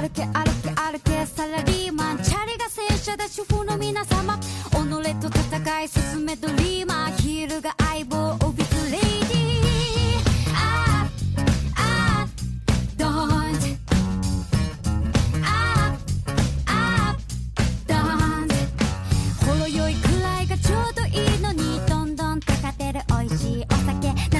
歩け歩け歩け。サラリーマンチャリが戦車だ主婦の皆様。己と戦い進めドリーマー。ヒールが相棒オビスレイディー。あアあドンああドンほろ酔いくらいがちょうどいいのに。どんどん高てる美味しいお酒。